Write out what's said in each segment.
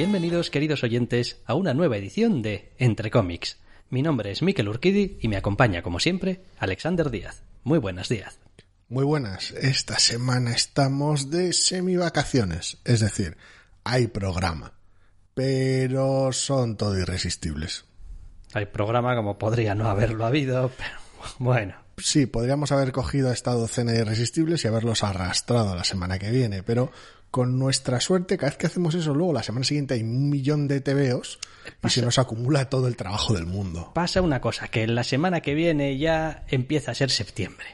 Bienvenidos, queridos oyentes, a una nueva edición de Entre cómics. Mi nombre es Miquel Urquidi y me acompaña, como siempre, Alexander Díaz. Muy buenos días. Muy buenas. Esta semana estamos de semivacaciones, es decir, hay programa, pero son todo irresistibles. Hay programa como podría no haberlo habido, pero bueno. Sí, podríamos haber cogido esta docena de irresistibles y haberlos arrastrado la semana que viene, pero con nuestra suerte, cada vez que hacemos eso, luego la semana siguiente hay un millón de TVOs y se nos acumula todo el trabajo del mundo. Pasa una cosa, que la semana que viene ya empieza a ser septiembre.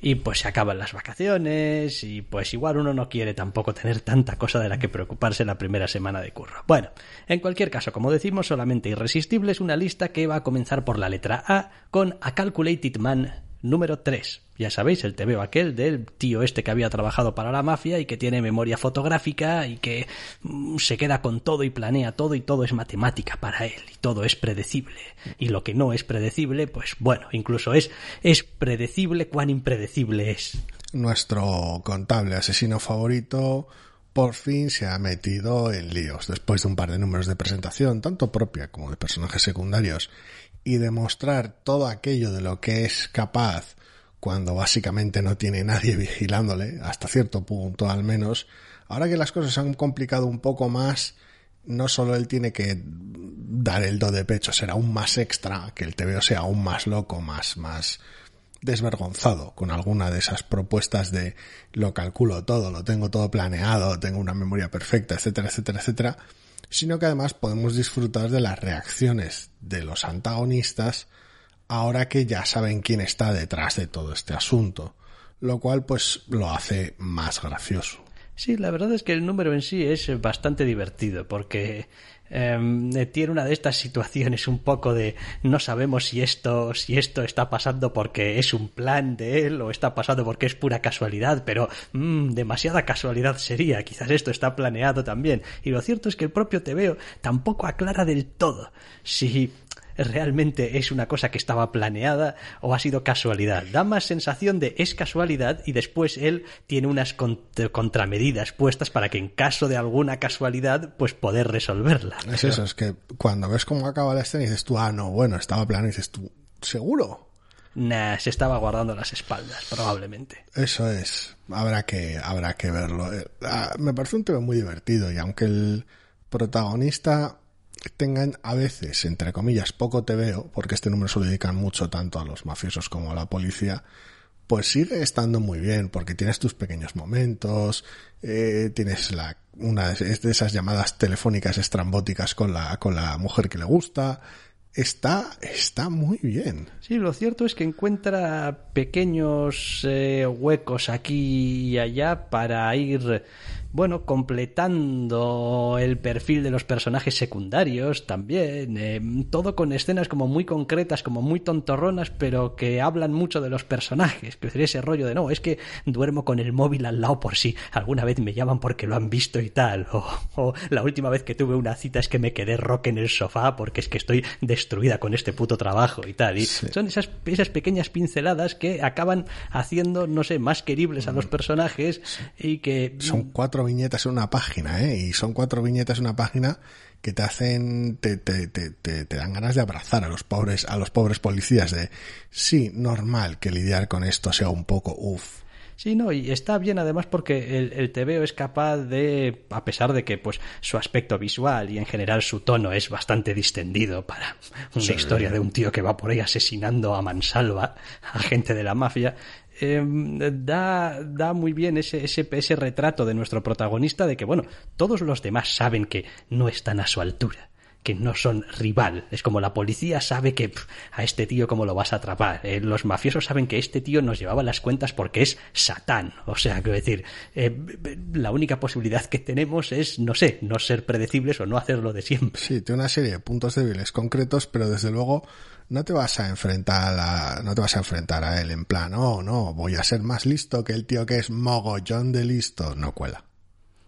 Y pues se acaban las vacaciones y pues igual uno no quiere tampoco tener tanta cosa de la que preocuparse la primera semana de curro. Bueno, en cualquier caso, como decimos, solamente Irresistible es una lista que va a comenzar por la letra A con A Calculated Man número 3. Ya sabéis, el TVO aquel del tío este que había trabajado para la mafia y que tiene memoria fotográfica y que mm, se queda con todo y planea todo y todo es matemática para él y todo es predecible. Y lo que no es predecible, pues bueno, incluso es, es predecible cuán impredecible es. Nuestro contable asesino favorito por fin se ha metido en líos después de un par de números de presentación, tanto propia como de personajes secundarios, y demostrar todo aquello de lo que es capaz cuando básicamente no tiene nadie vigilándole, hasta cierto punto al menos, ahora que las cosas se han complicado un poco más, no solo él tiene que dar el do de pecho, ser aún más extra, que el TVO sea aún más loco, más, más desvergonzado con alguna de esas propuestas de lo calculo todo, lo tengo todo planeado, tengo una memoria perfecta, etcétera, etcétera, etcétera, sino que además podemos disfrutar de las reacciones de los antagonistas ahora que ya saben quién está detrás de todo este asunto, lo cual pues lo hace más gracioso. Sí, la verdad es que el número en sí es bastante divertido porque Em, tiene una de estas situaciones un poco de no sabemos si esto si esto está pasando porque es un plan de él o está pasando porque es pura casualidad pero mmm, demasiada casualidad sería. Quizás esto está planeado también. Y lo cierto es que el propio TVO tampoco aclara del todo si realmente es una cosa que estaba planeada o ha sido casualidad. Da más sensación de es casualidad y después él tiene unas contramedidas puestas para que en caso de alguna casualidad pues poder resolverla. Es eso, es que cuando ves cómo acaba la escena y dices tú, ah, no, bueno, estaba planeado y dices tú, ¿seguro? Nah, se estaba guardando las espaldas, probablemente. Eso es. Habrá que, habrá que verlo. Eh, ah, me parece un tema muy divertido y aunque el protagonista tengan a veces, entre comillas, poco te veo, porque este número se lo dedican mucho tanto a los mafiosos como a la policía, pues sigue estando muy bien, porque tienes tus pequeños momentos, eh, tienes la, una de esas llamadas telefónicas estrambóticas con la, con la mujer que le gusta, está, está muy bien. Sí, lo cierto es que encuentra pequeños eh, huecos aquí y allá para ir bueno, completando el perfil de los personajes secundarios también, eh, todo con escenas como muy concretas, como muy tontorronas, pero que hablan mucho de los personajes, que sería ese rollo de no, es que duermo con el móvil al lado por si alguna vez me llaman porque lo han visto y tal, o, la última vez que tuve una cita es que me quedé rock en el sofá porque es que estoy destruida con este puto trabajo y tal, y son esas, esas pequeñas pinceladas que acaban haciendo, no sé, más queribles a los personajes y que... Son cuatro viñetas en una página, ¿eh? Y son cuatro viñetas en una página que te hacen, te, te, te, te, dan ganas de abrazar a los pobres, a los pobres policías de, sí, normal que lidiar con esto sea un poco uff. Sí, no, y está bien además porque el, el TVO es capaz de, a pesar de que pues su aspecto visual y en general su tono es bastante distendido para una historia de un tío que va por ahí asesinando a mansalva a gente de la mafia, eh, da, da muy bien ese, ese, ese retrato de nuestro protagonista de que, bueno, todos los demás saben que no están a su altura que no son rival. Es como la policía sabe que a este tío cómo lo vas a atrapar. Eh, los mafiosos saben que este tío nos llevaba las cuentas porque es Satán. O sea, quiero decir, eh, la única posibilidad que tenemos es, no sé, no ser predecibles o no hacerlo de siempre. Sí, tiene una serie de puntos débiles concretos, pero desde luego no te vas a enfrentar a, no te vas a enfrentar a él en plan, oh, no, voy a ser más listo que el tío que es mogollón de listo. No cuela.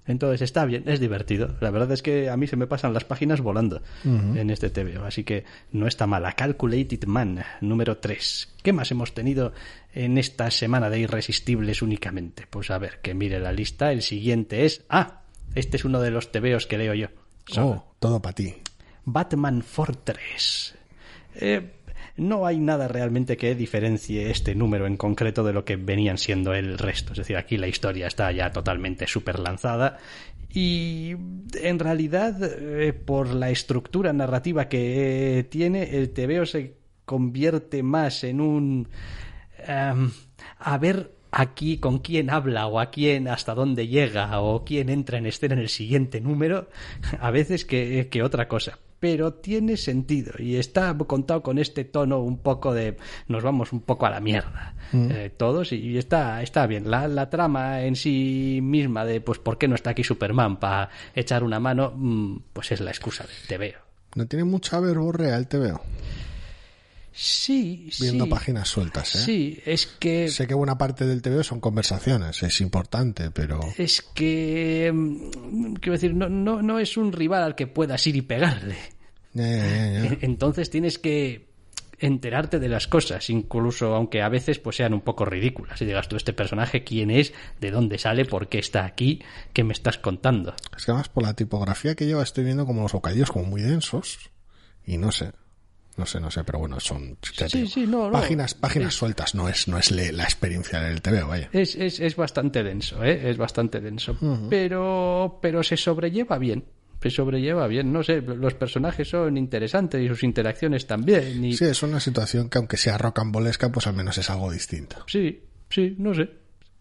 Entonces está bien, es divertido. La verdad es que a mí se me pasan las páginas volando en este TVO, así que no está mala. Calculated Man, número 3. ¿Qué más hemos tenido en esta semana de Irresistibles únicamente? Pues a ver, que mire la lista. El siguiente es... Ah, este es uno de los TVOs que leo yo. Oh, todo para ti. Batman Fortress. Eh, no hay nada realmente que diferencie este número en concreto de lo que venían siendo el resto. Es decir, aquí la historia está ya totalmente super lanzada y en realidad eh, por la estructura narrativa que tiene el TVO se convierte más en un em, a ver aquí con quién habla o a quién hasta dónde llega o quién entra en escena en el siguiente número a veces que otra cosa pero tiene sentido y está contado con este tono un poco de nos vamos un poco a la mierda mm. eh, todos y, está está bien. La, la, trama en sí misma de pues por qué no está aquí Superman para echar una mano mm, pues es la excusa del veo. No tiene mucha verborrea el veo Sí, Viendo páginas sueltas, ¿eh? Sí, es que... Sé que buena parte del TVO son conversaciones, es importante, pero... Es que... Mm, quiero decir, no, no, no es un rival al que puedas ir y pegarle. Entonces tienes que enterarte de las cosas, incluso aunque a veces pues sean un poco ridículas. Y digas tú, este personaje, quién es, de dónde sale, por qué está aquí, qué me estás contando. Es que además por la tipografía que lleva estoy viendo como los bocadillos como muy densos y no sé, no sé, no sé, pero bueno, son páginas, páginas sueltas, no es, no es la experiencia del TV, vaya. Es, es, es bastante denso, ¿eh? es bastante denso, pero, pero se sobrelleva bien. Se sobrelleva bien, no sé, los personajes son interesantes y sus interacciones también. Y... Sí, es una situación que aunque sea rocambolesca, pues al menos es algo distinto. Sí, sí, no sé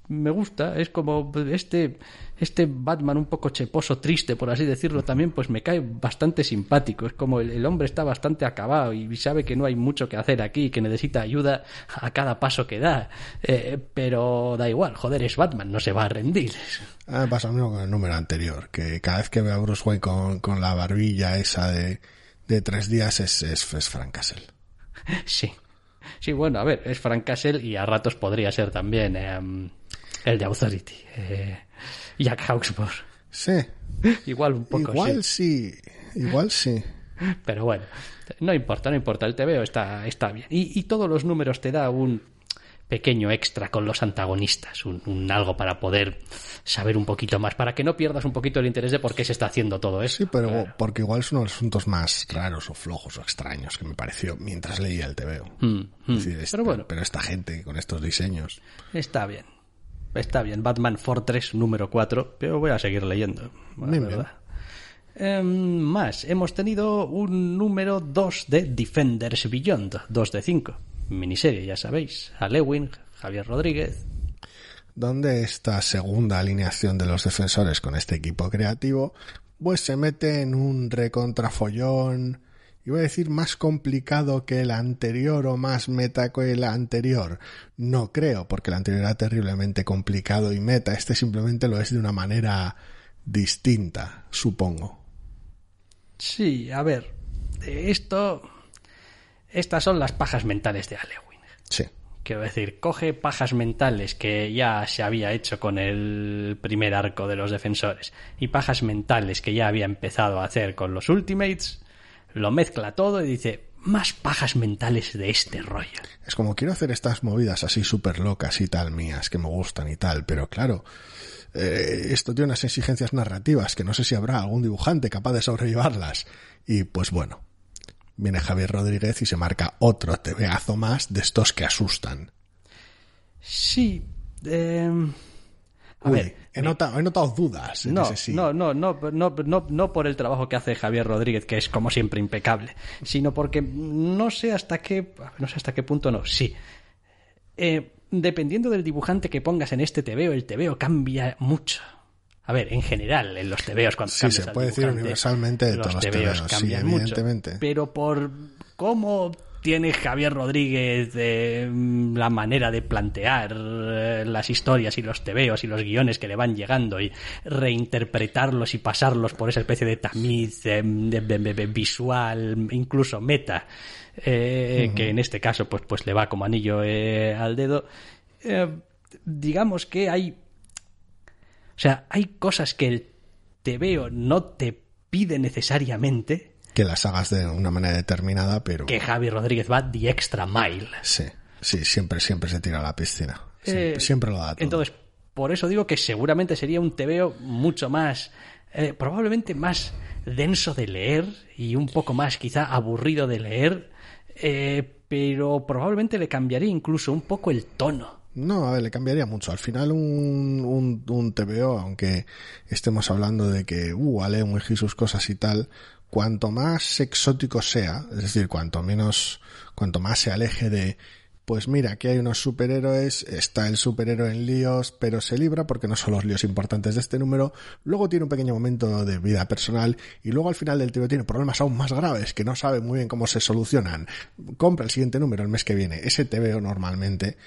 me gusta, es como este, este Batman un poco cheposo, triste, por así decirlo, también pues me cae bastante simpático, es como el, hombre está bastante acabado y sabe que no hay mucho que hacer aquí, que necesita ayuda a cada paso que da, eh, pero da igual, joder, es Batman, no se va a rendir. Ah, pasa lo mismo con el número anterior, que cada vez que veo a Bruce Wayne con, con la barbilla esa de, de tres días es, es, es Frank Castle. Sí. Sí, bueno, a ver, es Frank Castle y a ratos podría ser también eh, el de Authority. Eh, Jack Hawksworth. Sí. Igual un poco. Igual sí. Igual sí. Pero bueno, no importa, no importa. El TVO está, está bien. Y, y todos los números te da un pequeño extra con los antagonistas, un, algo para poder saber un poquito más, para que no pierdas un poquito el interés de por qué se está haciendo todo eso. Sí, pero porque igual de los asuntos más raros o flojos o extraños que me pareció mientras leía el TVO. Mm, mm. pero bueno. Pero esta gente con estos diseños. Está bien está bien, Batman Fortress número 4, pero voy a seguir leyendo. Em, más, hemos tenido un número 2 de Defenders Beyond, 2 de 5. Miniserie, ya sabéis. A Lewin, Javier Rodríguez. Donde esta segunda alineación de los defensores con este equipo creativo, pues se mete en un recontrafollón iba a decir más complicado que el anterior o más meta que el anterior. No creo, porque el anterior era terriblemente complicado y meta. Este simplemente lo es de una manera distinta, supongo. Sí, a ver, esto... Estas son las pajas mentales de Alewin. Sí. Quiero decir, coge pajas mentales que ya se había hecho con el primer arco de los defensores y pajas mentales que ya había empezado a hacer con los Ultimates, lo mezcla todo y dice, más pajas mentales de este rollo. Es como quiero hacer estas movidas así súper locas y tal mías, que me gustan y tal, pero claro, eh, esto tiene unas exigencias narrativas que no sé si habrá algún dibujante capaz de sobrellevarlas. Y pues bueno, viene Javier Rodríguez y se marca otro tebeazo más de estos que asustan. Sí. Eh, a Uy, ver, he, notado, he notado dudas en no, ese sí. no, no, no, no, no, no por el trabajo que hace Javier Rodríguez, que es como siempre impecable, sino porque no sé hasta qué, no sé hasta qué punto no, sí. Eh, dependiendo del dibujante que pongas en este TVO, el TVO cambia mucho. A ver, en general, en los TVOs cuando Sí, se puede decir universalmente de todos los TVOs TVOs, sí, cambian mucho. evidentemente. Pero por cómo tiene Javier Rodríguez eh, la manera de plantear eh, las historias y los tebeos y los guiones que le van llegando y reinterpretarlos y pasarlos por esa especie de tamiz eh, de- de- de- de visual, incluso meta, eh, que en este caso pues, pues le va como anillo al dedo. digamos que hay o sea, hay cosas que el TVO no te pide necesariamente Que las hagas de una manera determinada, pero que Javi Rodríguez va the extra mile. sí, sí, siempre, siempre se tira a la piscina. Siempre, Eh, siempre lo da todo. Entonces, por eso digo que seguramente sería un TVO mucho más, eh, probablemente más denso de leer y un poco más quizá aburrido de leer, eh, pero probablemente le cambiaría incluso un poco el tono. No, a ver, le cambiaría mucho. Al final un, un, un TVO, aunque estemos hablando de que, uh, Alewin y sus cosas y tal, cuanto más exótico sea, es decir, cuanto menos, cuanto más se aleje de, pues mira, aquí hay unos superhéroes, está el superhéroe en líos, pero se libra porque no son los líos importantes de este número, luego tiene un pequeño momento de vida personal y luego al final del TVO tiene problemas aún más graves que no sabe muy bien cómo se solucionan. Compra el siguiente número el mes que viene. Ese TVO normalmente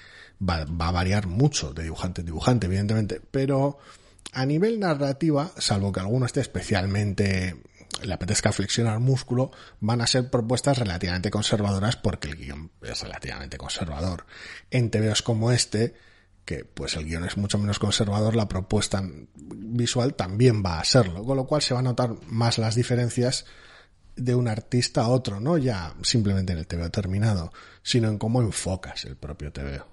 va, va a variar mucho de dibujante en dibujante, evidentemente, pero a nivel narrativa, salvo que alguno esté especialmente le apetezca flexionar músculo, van a ser propuestas relativamente conservadoras porque el guion es relativamente conservador. En TVOs como este, que pues el guion es mucho menos conservador, la propuesta visual también va a serlo, con lo cual se van a notar más las diferencias de un artista a otro, no ya simplemente en el TVO terminado, sino en cómo enfocas el propio TVO.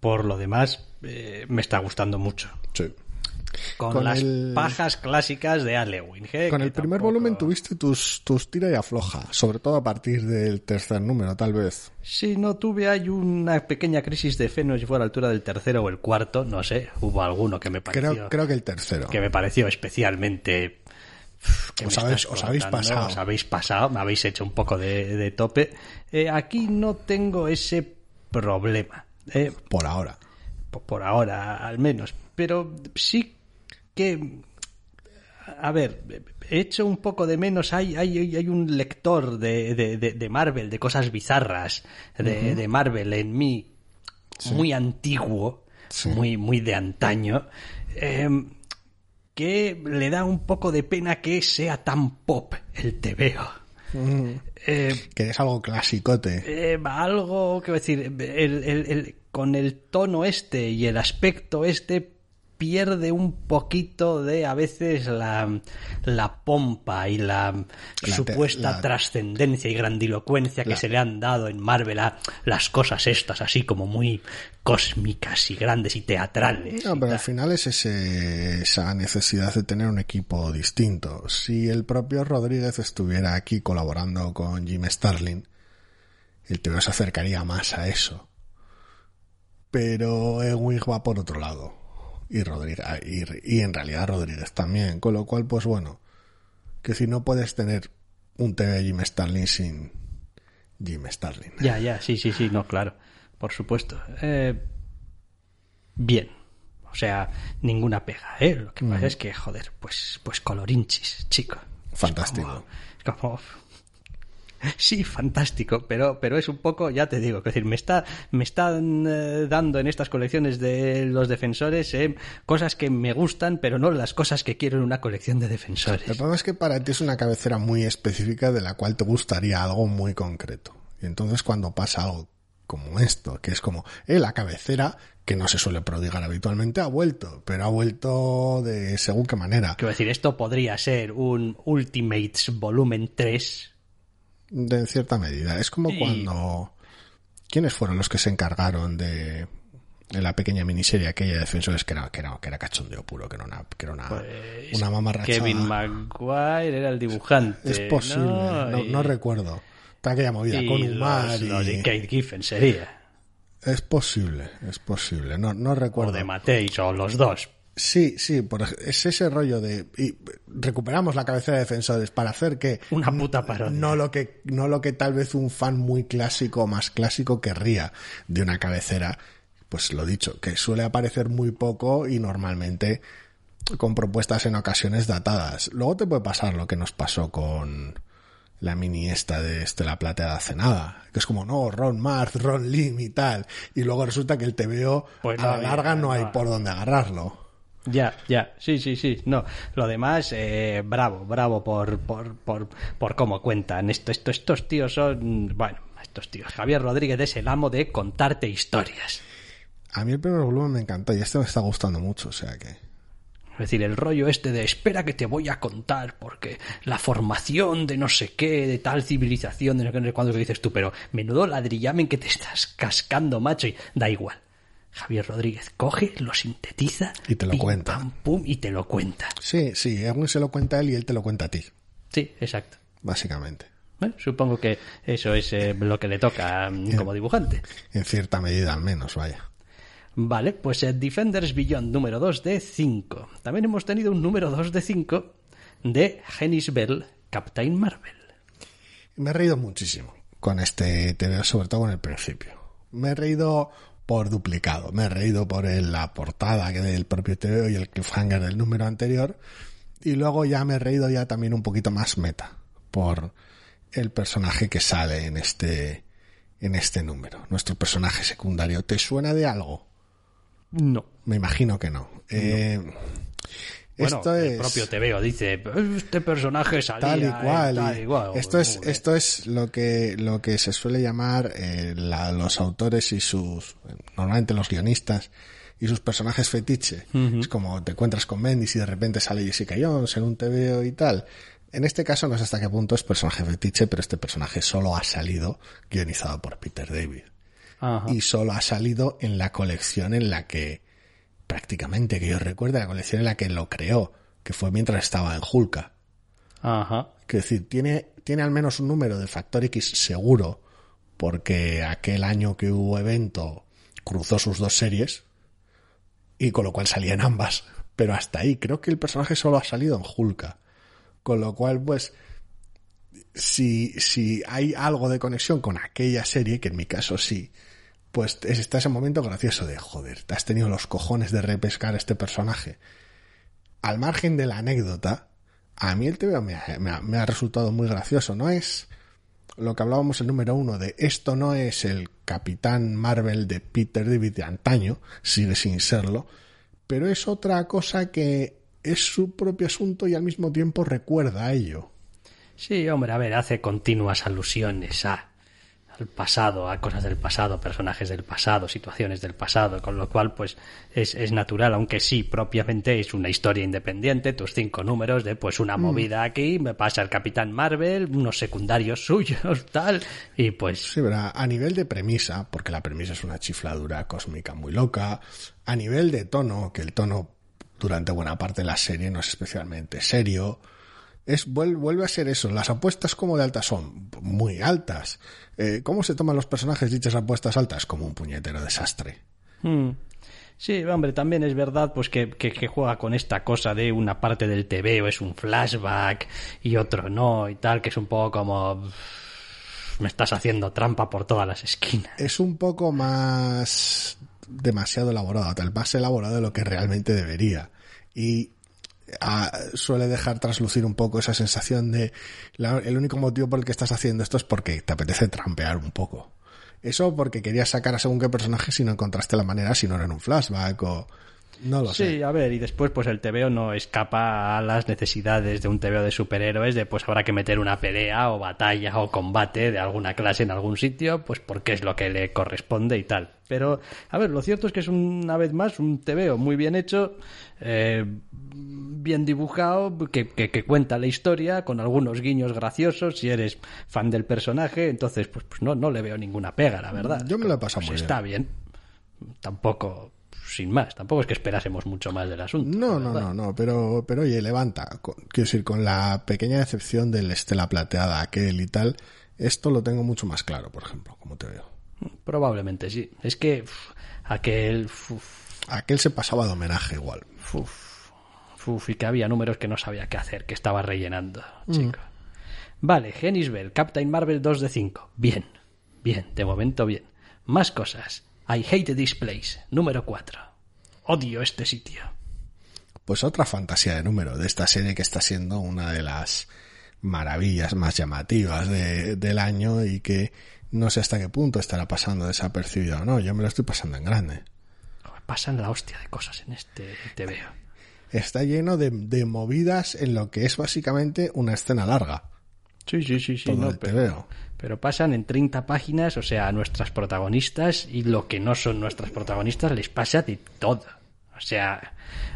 Por lo demás, eh, me está gustando mucho. Sí. Con, Con las el- pajas clásicas de Alewin. ¿eh? Con que el primer tampoco- volumen tuviste tus, tus tira y afloja, sobre todo a partir del tercer número, tal vez. Sí, no tuve ahí una pequeña crisis de fe, no sé si fue a la altura del tercero o el cuarto, no sé, hubo alguno que me pareció, Creo, creo que el tercero. que me pareció especialmente... que Os habéis- os pasado. Os habéis pasado, me habéis hecho un poco de, de tope. Eh, aquí no tengo ese problema, eh, Por ahora. po- por ahora al menos, pero sí que a ver, he hecho un poco de menos. Hay, hay, hay un lector de, de, de- Marvel, de cosas bizarras, de, de Marvel en mí, muy antiguo, Sí. muy, muy de antaño, em, que le da un poco de pena que sea tan pop el TVO. Eh, Que es algo clasicote. eh, algo, que decir, el- el- el- con el tono este y el aspecto este pierde un poquito de a veces la, la pompa y la, supuesta la- trascendencia y grandilocuencia que se le han dado en Marvel a las cosas estas así como muy cósmicas y grandes y teatrales. No, y pero al final es ese, esa necesidad de tener un equipo distinto. Si el propio Rodríguez estuviera aquí colaborando con Jim Starlin, el TVO se acercaría más a eso. Pero Ewing va por otro lado. Y Rodríguez, y, y en realidad Rodríguez también. Con lo cual, pues bueno, que si no puedes tener un TV de Jim Starlin sin Jim Starlin. Ya, ya, sí, sí, sí, no, claro, por supuesto. Eh, bien, o sea, ninguna pega, ¿eh? Lo que pasa es que, joder, pues, pues colorinchis, chico. Es Fantástico. como- Es como, Sí, fantástico, pero, pero es un poco, ya te digo, es decir, me está, me están eh, dando en estas colecciones de los defensores eh, cosas que me gustan, pero no las cosas que quiero en una colección de defensores. El problema es que para ti es una cabecera muy específica de la cual te gustaría algo muy concreto. Y entonces cuando pasa algo como esto, que es como, eh, la cabecera, que no se suele prodigar habitualmente, ha vuelto, pero ha vuelto de según qué manera. Quiero decir, esto podría ser un Ultimates volumen 3. De en cierta medida. Es como Y- cuando... ¿Quiénes fueron los que se encargaron de, de la pequeña miniserie aquella de defensores que era, que era, que era cachondeo puro, que era una, que era una, Pues, una mamarrachada? Kevin Maguire era el dibujante. Es posible, no, Y- no recuerdo. Toda aquella movida y con Umar los, y... de Kate Giffen sería. Es posible, es posible. No, no O recuerdo. de Mateis, o los dos. Sí, sí, por es ese rollo de y recuperamos la cabecera de defensores para hacer que Una puta parodia. no lo que no lo que tal vez un fan muy clásico o más clásico querría de una cabecera, pues lo dicho, que suele aparecer muy poco y normalmente con propuestas en ocasiones datadas. Luego te puede pasar lo que nos pasó con la mini esta de Estela Plateada hace nada, que es como, no, Ron Marth, Ron Lim y tal, y luego resulta que el TVO Pues a la había, larga no hay no. por dónde agarrarlo. Ya, ya, sí, sí, sí. No, lo demás, eh, bravo, bravo por, por, por, por cómo cuentan. Esto, esto, estos tíos son, bueno, estos tíos. Javier Rodríguez es el amo de contarte historias. A mí el primer volumen me encantó y este me está gustando mucho, o sea que... Es decir, el rollo este de espera que te voy a contar porque la formación de no sé qué, de tal civilización, de no sé cuándo que dices tú, pero menudo ladrillamen que te estás cascando, macho, y da igual. Javier Rodríguez coge, lo sintetiza Y te lo pim, cuenta. pam, pum, y te lo cuenta. Sí, sí, Erwin se lo cuenta él y él te lo cuenta a ti, Sí, exacto. básicamente. Bueno, supongo que eso es eh, lo que le toca mm, como dibujante. En cierta medida al menos, vaya. Vale, pues eh, Defenders Beyond número 2 de 5. También hemos tenido un número 2 de 5 de Genis Bell, Captain Marvel. Me he reído muchísimo con este TVO, sobre todo con el principio. Me he reído por duplicado. Me he reído por el- la portada que del propio TVO y el cliffhanger del número anterior. Y luego ya me he reído ya también un poquito más meta por el personaje que sale en este en este número. Nuestro personaje secundario. ¿Te suena de algo? No. Me imagino que no. Eh, Bueno, esto el es propio TVO dice, este personaje salía tal y cual. tal y y cual". Esto es, esto es lo que, lo que se suele llamar eh, la- los autores y sus, normalmente los guionistas y sus personajes fetiche. Es como te encuentras con Bendis y de repente sale Jessica Jones en un TVO y tal. En este caso no sé hasta qué punto es personaje fetiche, pero este personaje solo ha salido guionizado por Peter David. Y solo ha salido en la colección en la que, prácticamente que yo recuerde, la colección en la que lo creó, que fue mientras estaba en Hulka. Ajá. Quiero decir, tiene, tiene al menos un número de Factor X seguro, porque aquel año que hubo evento cruzó sus dos series, y con lo cual salían ambas. Pero hasta ahí, creo que el personaje solo ha salido en Hulka. Con lo cual, pues, si, si hay algo de conexión con aquella serie, que en mi caso sí, pues es- está ese momento gracioso de, joder, te has tenido los cojones de repescar a este personaje. Al margen de la anécdota, a mí el ha- me ha resultado muy gracioso. No es lo que hablábamos el número uno de esto no es el Capitán Marvel de Peter David de antaño, sigue sin serlo, pero es otra cosa que es su propio asunto y al mismo tiempo recuerda a ello. Sí, hombre, a ver, hace continuas alusiones a al pasado, a cosas del pasado, personajes del pasado, situaciones del pasado, con lo cual, pues, es, es natural, aunque sí, propiamente es una historia independiente, tus cinco números de, pues, una movida aquí, me pasa el Capitán Marvel, unos secundarios suyos, tal, y pues, Sí, pero a nivel de premisa, porque la premisa es una chifladura cósmica muy loca, a nivel de tono, que el tono durante buena parte de la serie no es especialmente serio, es vuel- vuelve a ser eso. Las apuestas como de altas son muy altas. Eh, ¿Cómo se toman los personajes dichas apuestas altas? Como un puñetero desastre. Hmm. Sí, hombre, también es verdad pues que, que, que juega con esta cosa de una parte del TVO es un flashback y otro no y tal, que es un poco como me estás haciendo trampa por todas las esquinas. Es un poco más demasiado elaborado, tal más elaborado de lo que realmente debería. Y suele dejar traslucir un poco esa sensación de el único motivo por el que estás haciendo esto es porque te apetece trampear un poco. Eso porque querías sacar a según qué personaje si no encontraste la manera, si no era en un flashback o no lo sé. Sí, a ver, y después pues el TVO no escapa a las necesidades de un TVO de superhéroes, de pues habrá que meter una pelea o batalla o combate de alguna clase en algún sitio, pues porque es lo que le corresponde y tal. Pero, a ver, lo cierto es que es una vez más un TVO muy bien hecho, eh, bien dibujado, que, que, cuenta la historia con algunos guiños graciosos. Si eres fan del personaje, entonces pues, pues no, no le veo ninguna pega, la verdad. Yo me lo he pasado pues muy está bien. Tampoco sin más. Tampoco es que esperásemos mucho más del asunto. No, no, no, no, pero, pero oye, levanta. quiero decir, con la pequeña excepción del Estela Plateada, aquel y tal, esto lo tengo mucho más claro, por ejemplo, como te veo. Probablemente sí. Es que aquel. Aquel se pasaba de homenaje igual. y que había números que no sabía qué hacer, que estaba rellenando, mm. chico. Vale, Genisbel, Captain Marvel 2 de 5. Bien, bien, de momento bien. Más cosas. I hate this place, número 4. Odio este sitio. Pues otra fantasía de número de esta serie que está siendo una de las maravillas más llamativas del año y que no sé hasta qué punto estará pasando desapercibido o no. Yo me lo estoy pasando en grande. Pasan la hostia de cosas en este TVO. Está lleno de, movidas en lo que es básicamente una escena larga. Sí, sí, sí, sí. no, pero, pero, pasan en 30 páginas, o sea, a nuestras protagonistas y lo que no son nuestras protagonistas les pasa de todo. O sea,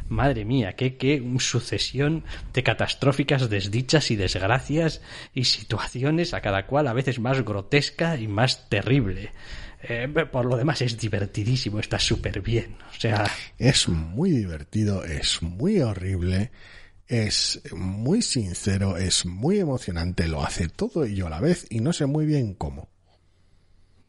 madre mía, qué, qué sucesión de catastróficas desdichas y desgracias y situaciones a cada cual a veces más grotesca y más terrible. Eh, por lo demás es divertidísimo, está súper bien. O sea... Es muy divertido, es muy horrible, es muy sincero, es muy emocionante, lo hace todo yo a la vez y no sé muy bien cómo.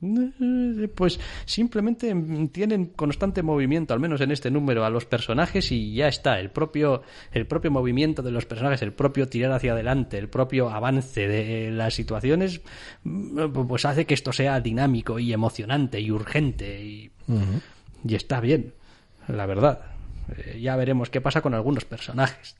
Eh, pues simplemente tienen constante movimiento, al menos en este número, a los personajes y ya está. El propio, el propio movimiento de los personajes, el propio tirar hacia adelante, el propio avance de las situaciones, mm, pues hace que esto sea dinámico y emocionante y urgente y, y está bien, la verdad. Eh, ya veremos qué pasa con algunos personajes.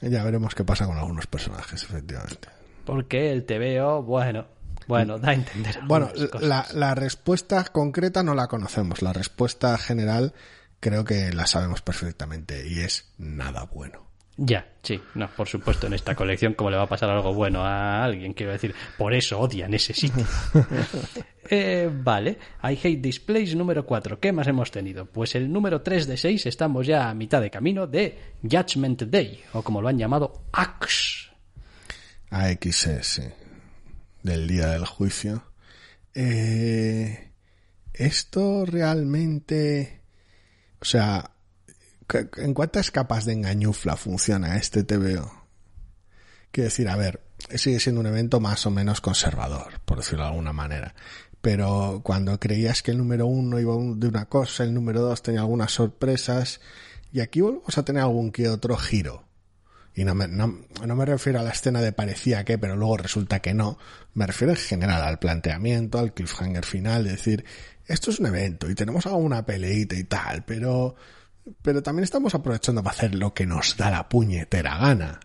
Ya veremos qué pasa con algunos personajes, efectivamente. Porque el TVO, bueno, bueno, da a entender. Bueno, la, la, respuesta concreta no la conocemos. La respuesta general creo que la sabemos perfectamente y es nada bueno. Ya, sí, no, por supuesto, en esta colección, como le va a pasar algo bueno a alguien? Quiero decir, por eso odian ese sitio. eh, vale, I Hate Displays número 4. ¿Qué más hemos tenido? Pues el número 3 de 6 estamos ya a mitad de camino de Judgment Day, o como lo han llamado, AX. AXS, sí del día del juicio. Eh, esto realmente, o sea, ¿en cuántas capas de engañufla funciona este TVO? Quiero decir, a ver, sigue siendo un evento más o menos conservador, por decirlo de alguna manera. Pero cuando creías que el número uno iba de una cosa, el número dos tenía algunas sorpresas, y aquí volvemos a tener algún que otro giro y no me, no, me refiero a la escena de parecía que, pero luego resulta que no, me refiero en general al planteamiento, al cliffhanger final, de decir, esto es un evento y tenemos alguna peleita y tal, pero, pero también estamos aprovechando para hacer lo que nos da la puñetera gana.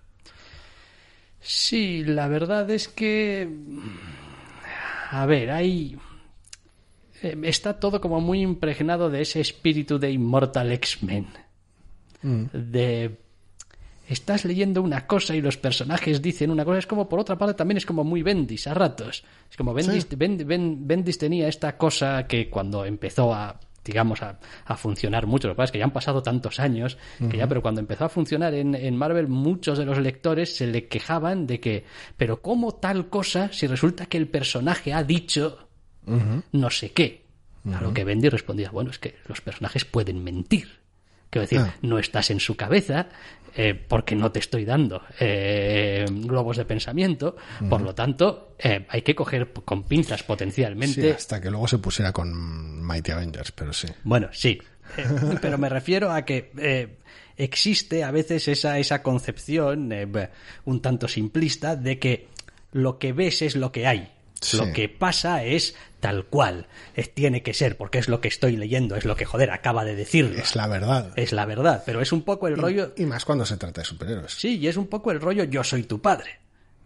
Sí, la verdad es que, a ver, hay, eh, está todo como muy impregnado de ese espíritu de Immortal X-Men. Mm. De estás leyendo una cosa y los personajes dicen una cosa, es como por otra parte también es como muy Bendis a ratos. Es como Bendis, tenía esta cosa que cuando empezó a digamos, a, funcionar mucho. Lo que pasa es que ya han pasado tantos años, que ya, pero cuando empezó a funcionar en, Marvel, muchos de los lectores se le quejaban de que, pero ¿cómo tal cosa si resulta que el personaje ha dicho no sé qué? A lo que Bendis respondía, bueno, es que los personajes pueden mentir. Quiero decir, ah. no estás en su cabeza, eh, porque no te estoy dando eh, globos de pensamiento. Por lo tanto, eh, hay que coger con pinzas potencialmente. hasta que luego se pusiera con Mighty Avengers, pero sí. Bueno, sí. pero me refiero a que existe a veces esa, esa concepción un tanto simplista de que lo que ves es lo que hay. Sí. Lo que pasa es tal cual. Es- tiene que ser, porque es lo que estoy leyendo, es lo que, joder, acaba de decirlo. Es la verdad. Es la verdad, pero es un poco el rollo... Y más cuando se trata de superhéroes. Sí, y es un poco el rollo yo soy tu padre.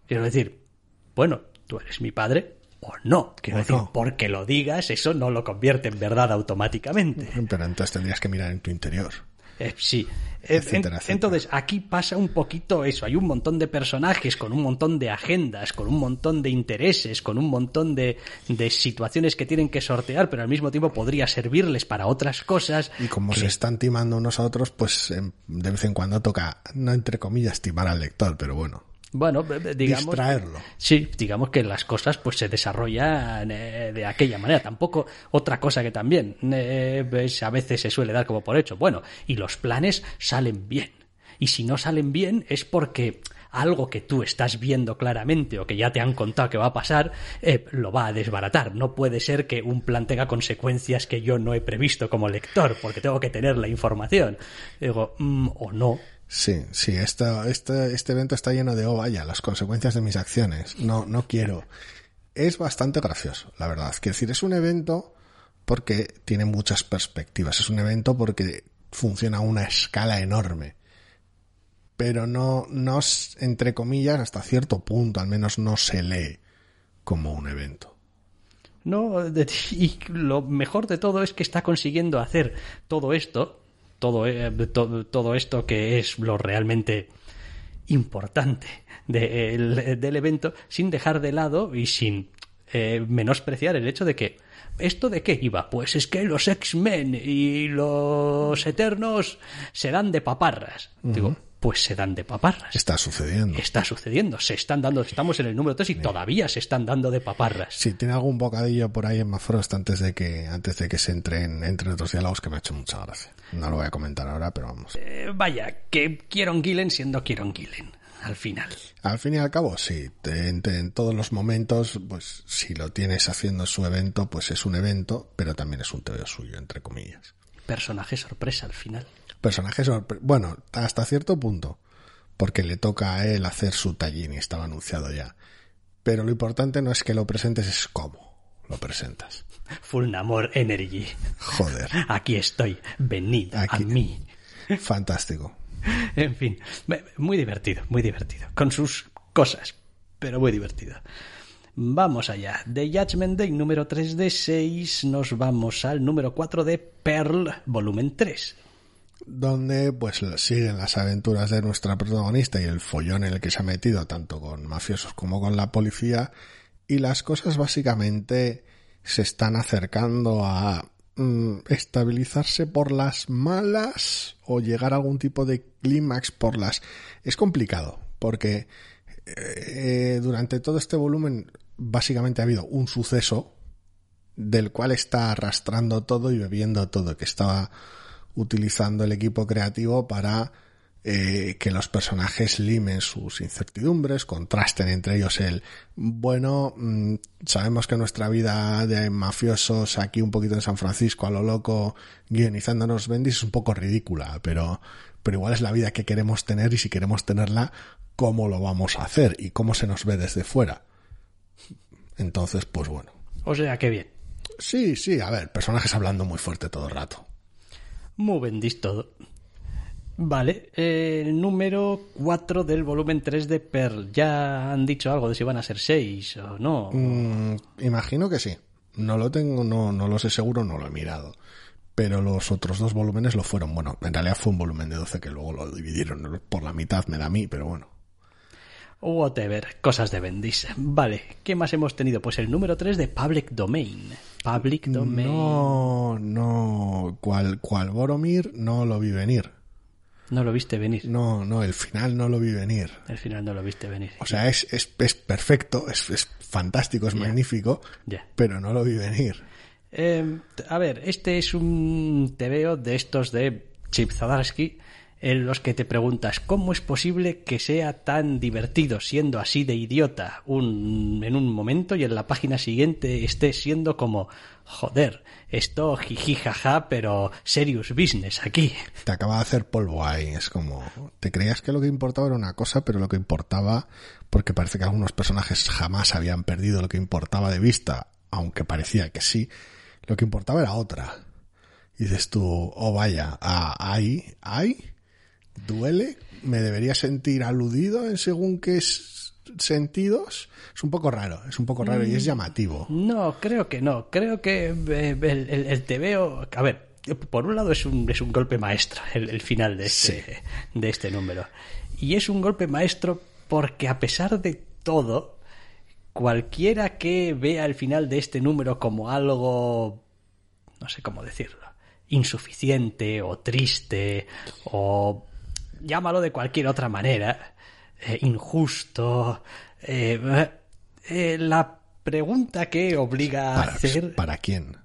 Quiero decir, bueno, tú eres mi padre o no. Quiero O decir, no. porque lo digas, eso no lo convierte en verdad automáticamente. Pero entonces tendrías que mirar en tu interior. Eh, sí. Etcétera, en- etcétera. Entonces, aquí pasa un poquito eso. Hay un montón de personajes con un montón de agendas, con un montón de intereses, con un montón de, de situaciones que tienen que sortear, pero al mismo tiempo podría servirles para otras cosas. Y como que- se están timando unos a otros, pues em, de vez en cuando toca, no entre comillas, timar al lector, pero bueno, Bueno, digamos. distraerlo. Sí, digamos que las cosas pues se desarrollan eh, de aquella manera. Tampoco otra cosa que también eh, a veces se suele dar como por hecho. Bueno, y los planes salen bien. Y si no salen bien es porque algo que tú estás viendo claramente o que ya te han contado que va a pasar, eh, lo va a desbaratar. No puede ser que un plan tenga consecuencias que yo no he previsto como lector, porque tengo que tener la información. Digo, mm, o no. Sí, sí, esto, este, este evento está lleno de, oh, vaya, las consecuencias de mis acciones. No, no quiero. Es bastante gracioso, la verdad. Quiero decir, es un evento porque tiene muchas perspectivas. Es un evento porque funciona a una escala enorme. Pero no, no, entre comillas, hasta cierto punto, al menos no se lee como un evento. No, y lo mejor de todo es que está consiguiendo hacer todo esto, todo, eh, to- todo esto que es lo realmente importante de- el- del evento, sin dejar de lado y sin eh, menospreciar el hecho de que ¿Esto de qué iba? Pues es que los X-Men y los Eternos se dan de paparras. Digo, pues se dan de paparras. Está sucediendo. Está sucediendo, se están dando, estamos en el número 3 y todavía se están dando de paparras. Sí, tiene algún bocadillo por ahí en Mafrost antes de que, antes de que se entre en, entre otros diálogos que me ha hecho mucha gracia. No lo voy a comentar ahora, pero vamos. Eh, vaya, que Kieron Gillen siendo Kieron Gillen, al final. Al fin y al cabo, sí, en, en todos los momentos, pues si lo tienes haciendo su evento, pues es un evento, pero también es un teo suyo, entre comillas. Personaje sorpresa al final. Personaje sorpre- bueno, hasta cierto punto, porque le toca a él hacer su tallín y estaba anunciado ya. Pero lo importante no es que lo presentes, es cómo lo presentas. Full Namor Energy. Joder, Aquí estoy, venid Aquí. a mí. fantástico. En fin, muy divertido, muy divertido. Con sus cosas, pero muy divertido. Vamos allá. De Judgment Day número 3 de 6 nos vamos al número 4 de Pearl, volumen 3. Donde pues siguen las aventuras de nuestra protagonista y el follón en el que se ha metido tanto con mafiosos como con la policía y las cosas básicamente se están acercando a mm, estabilizarse por las malas o llegar a algún tipo de clímax por las es complicado porque eh, durante todo este volumen básicamente ha habido un suceso del cual está arrastrando todo y bebiendo todo, que estaba utilizando el equipo creativo para eh, que los personajes limen sus incertidumbres, contrasten entre ellos el, bueno, mm, sabemos que nuestra vida de mafiosos aquí un poquito en San Francisco a lo loco, guionizándonos bendis es un poco ridícula, pero, pero igual es la vida que queremos tener y si queremos tenerla, ¿cómo lo vamos a hacer? Y cómo se nos ve desde fuera. Entonces, pues bueno. O sea, que bien. Sí, sí, a ver, personajes hablando muy fuerte todo el rato. Muy bendis todo. Vale, eh, el número 4 del volumen 3 de Pearl. ¿Ya han dicho algo de si van a ser 6 o no? Mm, imagino que sí. No lo tengo, no, no lo sé seguro, no lo he mirado. Pero los otros dos volúmenes lo fueron. Bueno, en realidad fue un volumen de 12 que luego lo dividieron por la mitad, me da a mí, pero bueno. Whatever, cosas de Bendis. Vale, ¿qué más hemos tenido? Pues el número 3 de Public Domain. Public Domain. No, no, cual, cual Boromir no lo vi venir. No lo viste venir. No, no, el final no lo vi venir. Al final no lo viste venir. O sea, es, es, es perfecto, es, es fantástico, es Ya. magnífico, Ya. pero no lo vi venir. Eh, a ver, este es un TVO de estos de Chip Zdarsky en los que te preguntas cómo es posible que sea tan divertido siendo así de idiota un, en un momento y en la página siguiente esté siendo como joder, esto jiji jaja, pero serious business aquí. Te acaba de hacer polvo ahí, es como te creías que lo que importaba era una cosa, pero lo que importaba porque parece que algunos personajes jamás habían perdido lo que importaba de vista, aunque parecía que sí, lo que importaba era otra. Y dices tú, oh vaya, ah, ahí, ahí, duele, me debería sentir aludido en según qué sentidos. Es un poco raro, es un poco raro y es mm, llamativo. No, creo que no. Creo que eh, el, te veo. A ver, por un lado es un, es un golpe maestro el, final de este, de este número. Y es un golpe maestro porque a pesar de todo, cualquiera que vea el final de este número como algo, no sé cómo decirlo, insuficiente o triste o llámalo de cualquier otra manera, eh, injusto, eh, eh, la pregunta que obliga a hacer... ¿Para quién?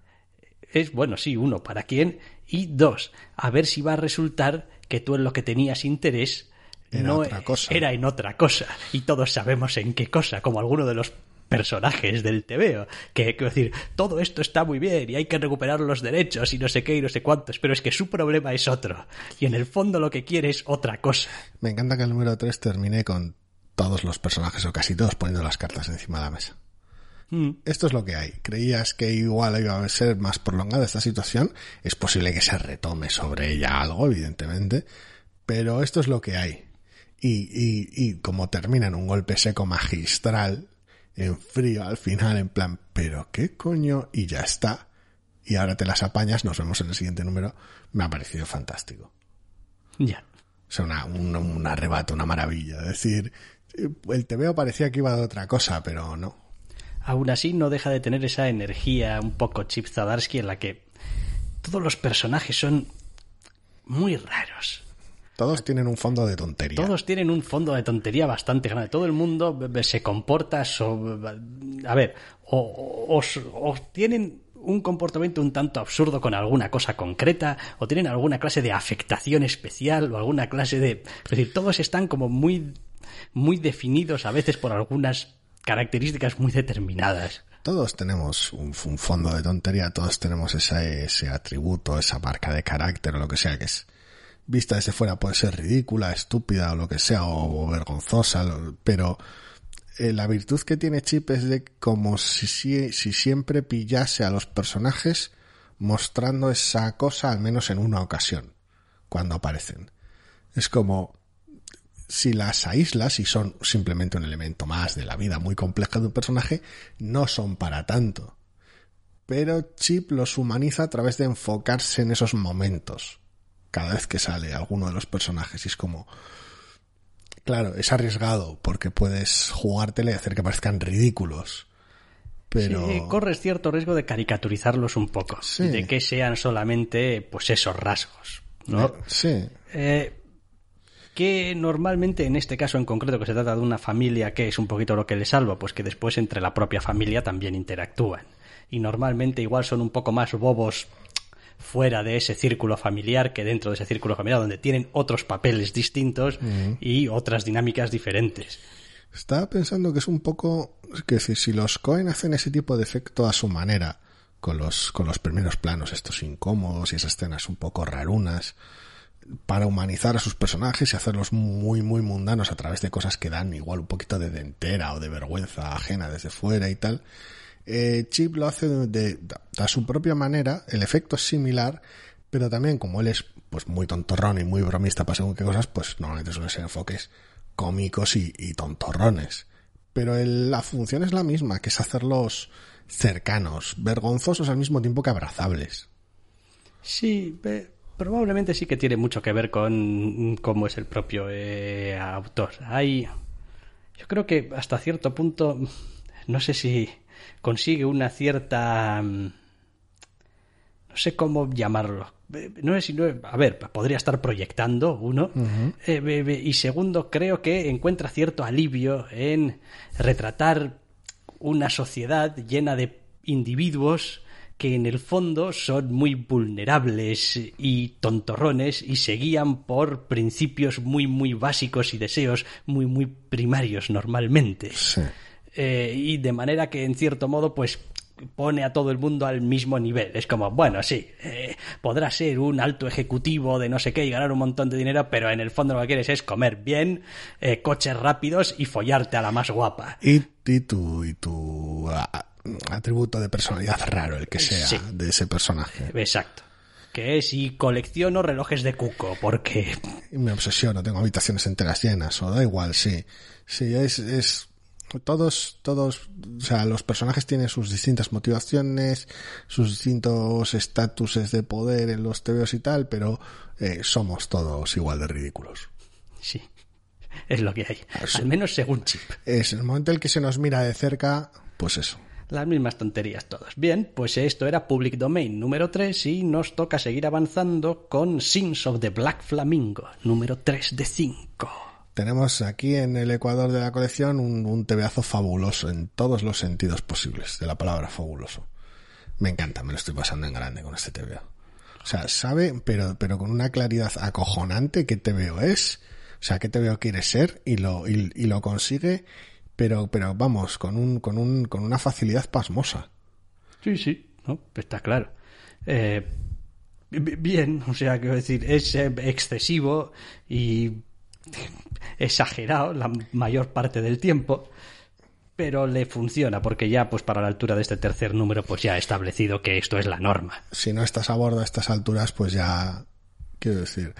Es, bueno, sí, uno, ¿para quién? Y dos, a ver si va a resultar que tú en lo que tenías interés no otra cosa. era en otra cosa. Y todos sabemos en qué cosa, como alguno de los personajes del TVO. Que, quiero decir, todo esto está muy bien y hay que recuperar los derechos y no sé qué y no sé cuántos, pero es que su problema es otro. Y en el fondo lo que quiere es otra cosa. Me encanta que el número 3 termine con todos los personajes o casi todos poniendo las cartas encima de la mesa. Mm. Esto es lo que hay. ¿Creías que igual iba a ser más prolongada esta situación? Es posible que se retome sobre ella algo, evidentemente, pero esto es lo que hay. Y, y, y como termina en un golpe seco magistral, en frío al final, en plan, pero qué coño, y ya está. Y ahora te las apañas, nos vemos en el siguiente número, me ha parecido fantástico. Ya. O sea, una, un, un arrebato, una maravilla. Es decir, el TVO parecía que iba de otra cosa, pero no. Aún así, no deja de tener esa energía un poco Chip Zadarsky en la que todos los personajes son muy raros. Todos tienen un fondo de tontería. Todos tienen un fondo de tontería bastante grande. Todo el mundo se comporta sobre... A ver, o, tienen un comportamiento un tanto absurdo con alguna cosa concreta, o tienen alguna clase de afectación especial, o alguna clase de... Es decir, todos están como muy, muy definidos a veces por algunas características muy determinadas. Todos tenemos un, fondo de tontería, todos tenemos ese atributo, esa marca de carácter o lo que sea que es vista desde fuera puede ser ridícula, estúpida o lo que sea, o, vergonzosa, pero eh, la virtud que tiene Chip es de como si, si siempre pillase a los personajes mostrando esa cosa al menos en una ocasión, cuando aparecen. Es como si las aíslas y son simplemente un elemento más de la vida muy compleja de un personaje, no son para tanto. Pero Chip los humaniza a través de enfocarse en esos momentos cada vez que sale alguno de los personajes y es como claro es arriesgado porque puedes jugártele y hacer que parezcan ridículos pero sí, corres cierto riesgo de caricaturizarlos un poco de que sean solamente pues esos rasgos ¿no? Eh, sí. Eh, que normalmente en este caso en concreto que se trata de una familia que es un poquito lo que le salva pues que después entre la propia familia también interactúan. Y normalmente igual son un poco más bobos fuera de ese círculo familiar que dentro de ese círculo familiar donde tienen otros papeles distintos y otras dinámicas diferentes. Estaba pensando que es un poco que si, los Cohen hacen ese tipo de efecto a su manera con los con los primeros planos estos incómodos y esas escenas un poco rarunas para humanizar a sus personajes y hacerlos muy muy mundanos a través de cosas que dan igual un poquito de dentera o de vergüenza ajena desde fuera y tal eh, Chip lo hace de, a su propia manera, el efecto es similar, pero también como él es pues muy tontorrón y muy bromista para según qué cosas, pues normalmente suelen ser enfoques cómicos y, tontorrones. Pero la función es la misma, que es hacerlos cercanos, vergonzosos al mismo tiempo que abrazables. Sí, probablemente sí que tiene mucho que ver con cómo es el propio eh, autor. Hay, yo creo que hasta cierto punto, no sé si consigue una cierta... Mm, no sé cómo llamarlo. No sé si no, a ver, podría estar proyectando uno. Eh, y segundo, creo que encuentra cierto alivio en retratar una sociedad llena de individuos que en el fondo son muy vulnerables y tontorrones y se guían por principios muy, muy básicos y deseos muy, muy primarios normalmente. Sí. Eh, y de manera que en cierto modo pues pone a todo el mundo al mismo nivel. Es como, bueno, sí, eh, podrá ser un alto ejecutivo de no sé qué y ganar un montón de dinero, pero en el fondo lo que quieres es comer bien, eh, coches rápidos y follarte a la más guapa. Y, y tu, y tu atributo de personalidad raro, el que sea, Sí. de ese personaje. Exacto. Que es y colecciono relojes de cuco, porque Y me obsesiono, tengo habitaciones enteras llenas, o da igual, sí. Sí, es, es, todos, todos, o sea, los personajes tienen sus distintas motivaciones, sus distintos estatuses de poder en los TVOs y tal, pero eh, somos todos igual de ridículos. sí, es lo que hay. sí. Al menos según Chip. Es el momento en el que se nos mira de cerca, pues eso. Las mismas tonterías todas. Bien, pues esto era Public Domain número 3 y nos toca seguir avanzando con Sins of the Black Flamingo número 3 de 5. Tenemos aquí en el Ecuador de la colección un, un fabuloso en todos los sentidos posibles de la palabra fabuloso. Me encanta, me lo estoy pasando en grande con este TVO. O sea, sabe, pero, pero con una claridad acojonante qué TVO es, o sea, qué TVO quiere ser y lo, y, y lo consigue, pero, pero vamos, con un, con un, con una facilidad pasmosa. Sí, sí, ¿no? Está claro. Eh, bi- bien, o sea, quiero decir, es eh, excesivo y exagerado la mayor parte del tiempo, pero le funciona porque ya, pues para la altura de este tercer número, pues ya ha establecido que esto es la norma. si no estás a bordo a estas alturas, pues ya quiero decir.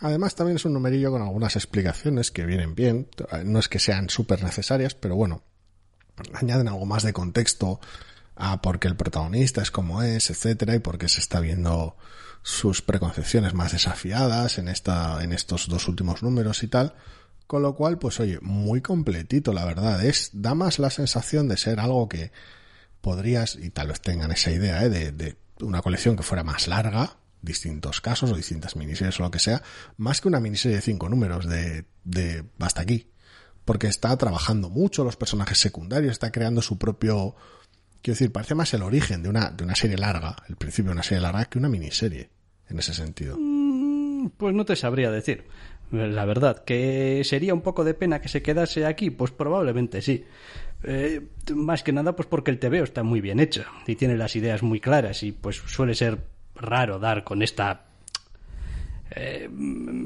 Además, también es un numerillo con algunas explicaciones que vienen bien. No es que sean súper necesarias, pero bueno, añaden algo más de contexto a por qué el protagonista es como es, etcétera, y por qué se está viendo sus preconcepciones más desafiadas en esta, en estos dos últimos números y tal. Con lo cual, pues oye, muy completito, la verdad. Es, da más la sensación de ser algo que podrías, y tal vez tengan esa idea, ¿eh? de, de una colección que fuera más larga, distintos casos o distintas miniseries o lo que sea, más que una miniserie de cinco números de, de hasta aquí. Porque está trabajando mucho los personajes secundarios, está creando su propio, quiero decir, parece más el origen de una, de una serie larga, el principio de una serie larga, que una miniserie, en ese sentido. Pues no te sabría decir. La verdad, que sería un poco de pena que se quedase aquí, pues probablemente sí. Eh, más que nada, pues porque el TVO está muy bien hecho y tiene las ideas muy claras y pues suele ser raro dar con esta eh,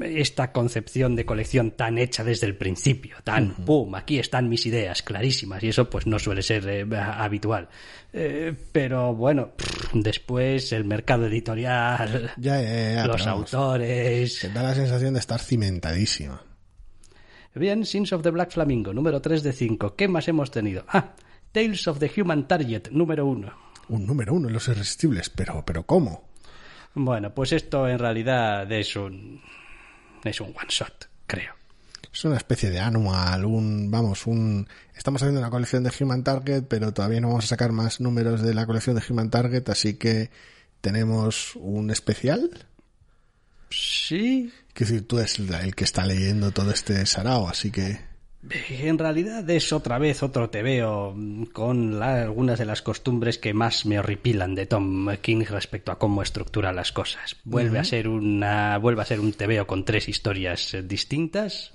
esta concepción de colección tan hecha desde el principio, tan pum, aquí están mis ideas clarísimas y eso pues no suele ser eh, habitual. Eh, pero bueno, pff, después el mercado editorial, Ya, ya, los autores. que da la sensación de estar cimentadísima. Bien, Sins of the Black Flamingo, número 3 de 5. ¿Qué más hemos tenido? Ah, Tales of the Human Target, número 1. Un número uno en los irresistibles, pero, pero ¿cómo? Bueno, pues esto en realidad es un. es un one shot, creo. Es una especie de anual, un, vamos, un, estamos haciendo una colección de Human Target, pero todavía no vamos a sacar más números de la colección de Human Target, así que tenemos un especial. Sí, Quiero decir, tú eres el que está leyendo todo este sarao, así que, en realidad es otra vez otro tebeo con la- algunas de las costumbres que más me horripilan de Tom King respecto a cómo estructura las cosas. Vuelve a ser una vuelve a ser un tebeo con tres historias eh, distintas.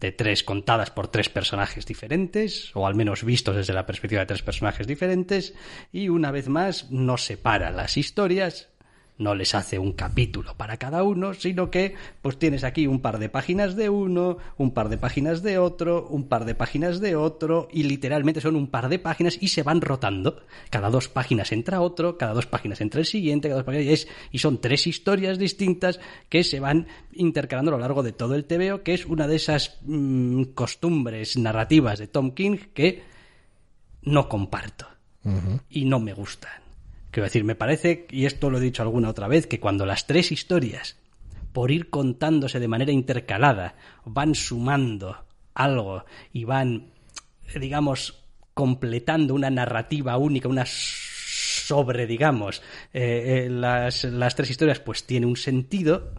de tres contadas por tres personajes diferentes, o al menos vistos desde la perspectiva de tres personajes diferentes, y una vez más no separa las historias, no les hace un capítulo para cada uno, sino que pues tienes aquí un par de páginas de uno, un par de páginas de otro, un par de páginas de otro, y literalmente son un par de páginas y se van rotando. Cada dos páginas entra otro, cada dos páginas entra el siguiente, cada dos páginas y, es, y son tres historias distintas que se van intercalando a lo largo de todo el TVO, que es una de esas mm, costumbres narrativas de Tom King que no comparto y no me gustan. Quiero decir, me parece, y esto lo he dicho alguna otra vez, que cuando las tres historias, por ir contándose de manera intercalada, van sumando algo y van, digamos, completando una narrativa única, una sobre, digamos, eh, eh, las, las tres historias, pues tiene un sentido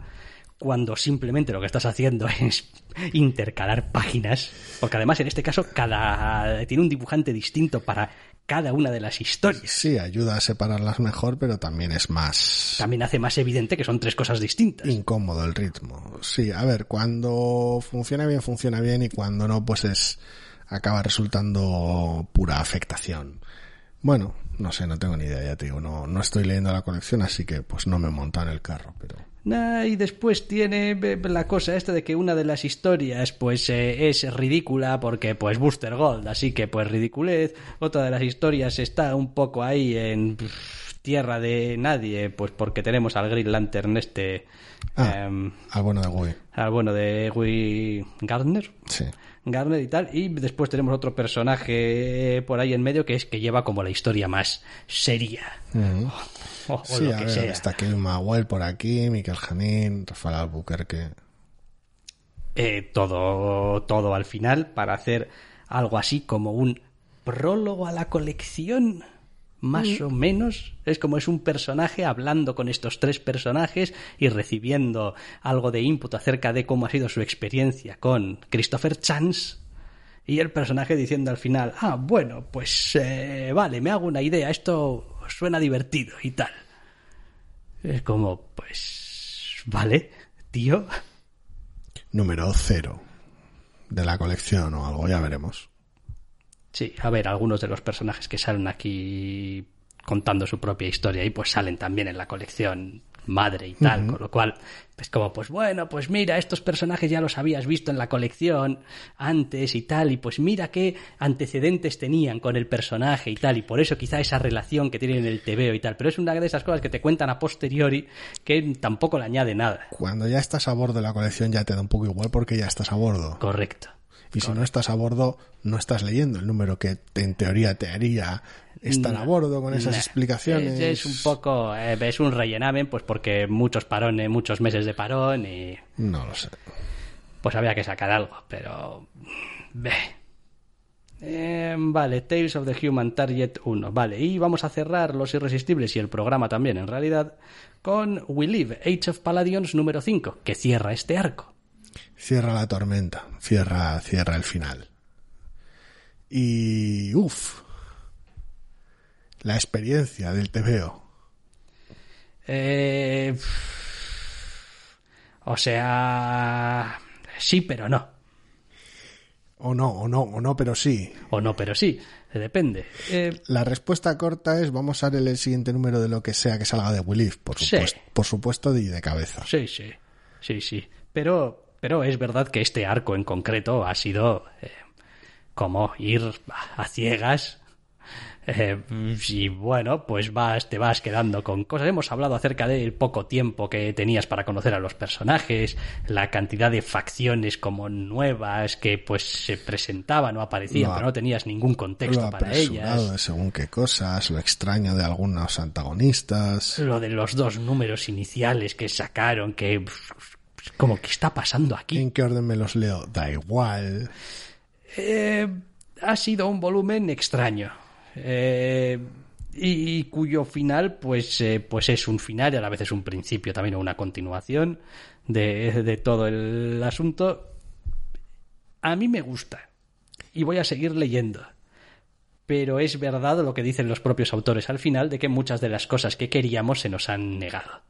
cuando simplemente lo que estás haciendo es intercalar páginas, porque además en este caso cada tiene un dibujante distinto para cada una de las historias. Sí, ayuda a separarlas mejor, pero también es más... También hace más evidente que son tres cosas distintas. Incómodo el ritmo. Sí, a ver, cuando funciona bien, funciona bien y cuando no, pues es... acaba resultando pura afectación. Bueno, no sé, no tengo ni idea, ya te digo, no, no estoy leyendo la colección, así que pues no me monta en el carro, pero... Nah, y después tiene la cosa esta de que una de las historias pues eh, es ridícula porque pues Booster Gold, así que pues ridiculez. Otra de las historias está un poco ahí en tierra de nadie, pues porque tenemos al Green Lantern este... Ah, em, al bueno de Guy. Al bueno de Guy Gardner. Sí. Gardner y tal. Y después tenemos otro personaje por ahí en medio que es que lleva como la historia más seria. O, sí, lo que sea. Está Kevin Maguel por aquí, Miquel Janín, Rafael Albuquerque. Eh, todo, todo al final para hacer algo así como un prólogo a la colección más mm. o menos. Es como es un personaje hablando con estos tres personajes y recibiendo algo de input acerca de cómo ha sido su experiencia con Christopher Chance. Y el personaje diciendo al final, ah, bueno, pues eh, vale, me hago una idea, esto suena divertido y tal. Es como, pues, vale, tío. Número cero de la colección o algo, ya veremos. Sí, a ver, algunos de los personajes que salen aquí contando su propia historia y pues salen también en la colección madre y tal, con lo cual es como pues bueno, pues mira, estos personajes ya los habías visto en la colección antes y tal, y pues mira qué antecedentes tenían con el personaje y tal, y por eso quizá esa relación que tienen en el TVO y tal, pero es una de esas cosas que te cuentan a posteriori que tampoco le añade nada. Cuando ya estás a bordo de la colección ya te da un poco igual porque ya estás a bordo. Correcto. Y si no estás a bordo, no estás leyendo el número que en teoría te haría estar a bordo con esas explicaciones. Es, un poco, eh, es un rellenamen, pues porque muchos parones, muchos meses de parón y... No lo sé. Pues había que sacar algo, pero... Ve. Eh, vale, Tales of the Human Target 1. Vale, y vamos a cerrar Los Irresistibles y el programa también, en realidad, con We Live, Age of Palladions número 5, que cierra este arco. Cierra la tormenta, cierra, cierra el final. Y uff, la experiencia del TVO. Eh, o sea, sí, pero no. O no, o no, o no, pero sí. O no, pero sí, depende. Eh, la respuesta corta es vamos a ver el siguiente número de lo que sea que salga de Willif, por supuesto, por supuesto, de cabeza. Sí, sí, sí, sí. Pero pero es verdad que este arco en concreto ha sido eh, como ir a ciegas. Eh, y bueno, pues vas, te vas quedando con cosas. Hemos hablado acerca del poco tiempo que tenías para conocer a los personajes, la cantidad de facciones como nuevas que pues se presentaban o aparecían, pero no tenías ningún contexto para ellas. según qué cosas, lo extraño de algunos antagonistas. Lo de los dos números iniciales que sacaron, que como, ¿qué está pasando aquí? ¿En qué orden me los leo? Da igual. Eh, ha sido un volumen extraño. Eh, y, cuyo final, pues, eh, pues es un final y a la vez es un principio también o una continuación de, de todo el asunto. A mí me gusta y voy a seguir leyendo pero es verdad lo que dicen los propios autores al final de que muchas de las cosas que queríamos se nos han negado.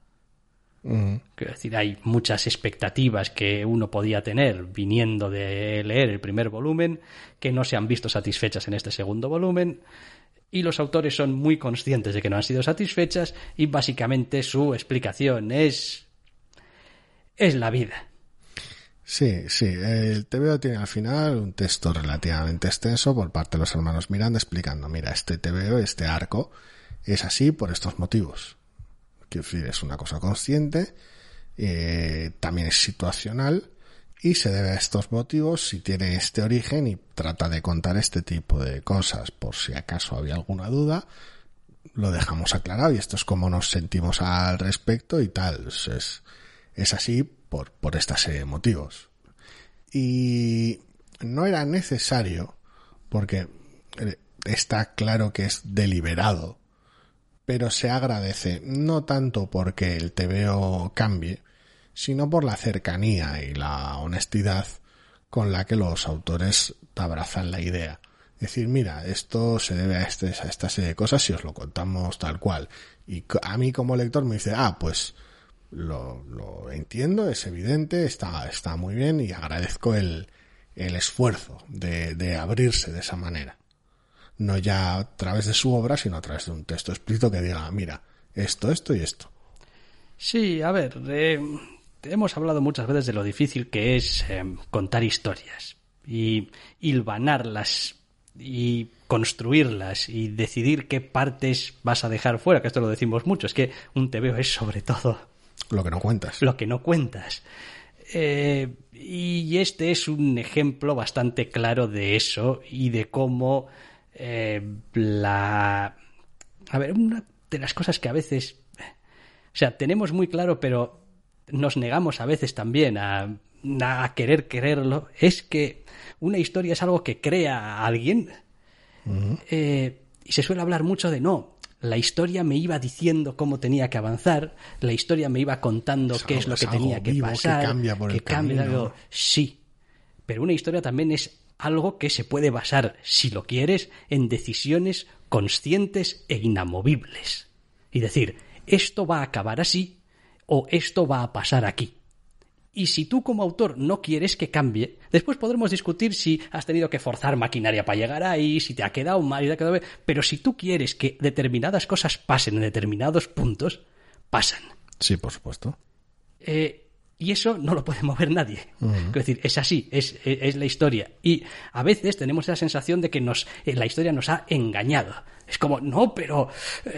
Quiero decir, hay muchas expectativas que uno podía tener viniendo de leer el primer volumen que no se han visto satisfechas en este segundo volumen y los autores son muy conscientes de que no han sido satisfechas y básicamente su explicación es es la vida. Sí, sí, el TVO tiene al final un texto relativamente extenso por parte de los hermanos Miranda explicando, mira, este TVO, este arco, es así por estos motivos es una cosa consciente, eh, también es situacional y se debe a estos motivos si tiene este origen y trata de contar este tipo de cosas. Por si acaso había alguna duda lo dejamos aclarado y esto es como nos sentimos al respecto y tal. Es, es así por, por de motivos. Y no era necesario porque eh, está claro que es deliberado pero se agradece no tanto porque el TVO cambie, sino por la cercanía y la honestidad con la que los autores abrazan la idea. decir, mira, esto se debe a, este, a esta serie de cosas si os lo contamos tal cual. Y a mí como lector me dice, ah, pues lo, entiendo, es evidente, está, está muy bien y agradezco el, el esfuerzo de abrirse de esa manera. No ya a través de su obra, sino a través de un texto explícito que diga, mira, esto, esto y esto. Sí, a ver, eh, hemos hablado muchas veces de lo difícil que es eh, contar historias y hilvanarlas y construirlas y decidir qué partes vas a dejar fuera, que esto lo decimos mucho, es que un TVO es sobre todo lo que no cuentas. Lo que no cuentas. Eh, y este es un ejemplo bastante claro de eso y de cómo eh, la... A ver, una de las cosas que a veces... O sea, tenemos muy claro, pero nos negamos a veces también a, a querer quererlo, es que una historia es algo que crea a alguien. eh, y se suele hablar mucho de no, la historia me iba diciendo cómo tenía que avanzar, la historia me iba contando Es qué es lo que es tenía que vivo, que pasar, cambia por el cambia camino. algo. Sí, pero una historia también es algo que se puede basar, si lo quieres, en decisiones conscientes e inamovibles. Y decir, esto va a acabar así o esto va a pasar aquí. Y si tú como autor no quieres que cambie, después podremos discutir si has tenido que forzar maquinaria para llegar ahí, si te ha quedado mal, y te ha quedado bien. Pero si tú quieres que determinadas cosas pasen en determinados puntos, pasan. Sí, por supuesto. Eh, y eso no lo puede mover nadie. Es decir, es así, es, es- es la historia. Y a veces tenemos esa sensación de que nos, eh, la historia nos ha engañado. Es como, no, pero eh,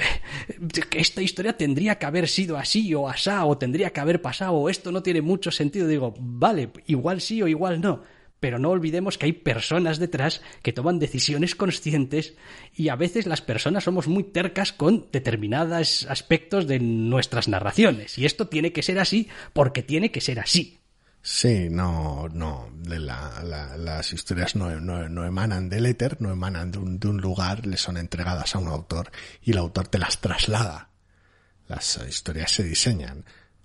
esta historia tendría que haber sido así o asá, o tendría que haber pasado, o esto no tiene mucho sentido. Digo, vale, igual sí o igual no. Pero no olvidemos que hay personas detrás que toman decisiones conscientes y a veces las personas somos muy tercas con determinados aspectos de nuestras narraciones. Y esto tiene que ser así porque tiene que ser así. Sí, no, no, las historias no, no, no emanan del éter, no emanan de un, de un lugar, le son entregadas a un autor y el autor te las traslada. Las historias se diseñan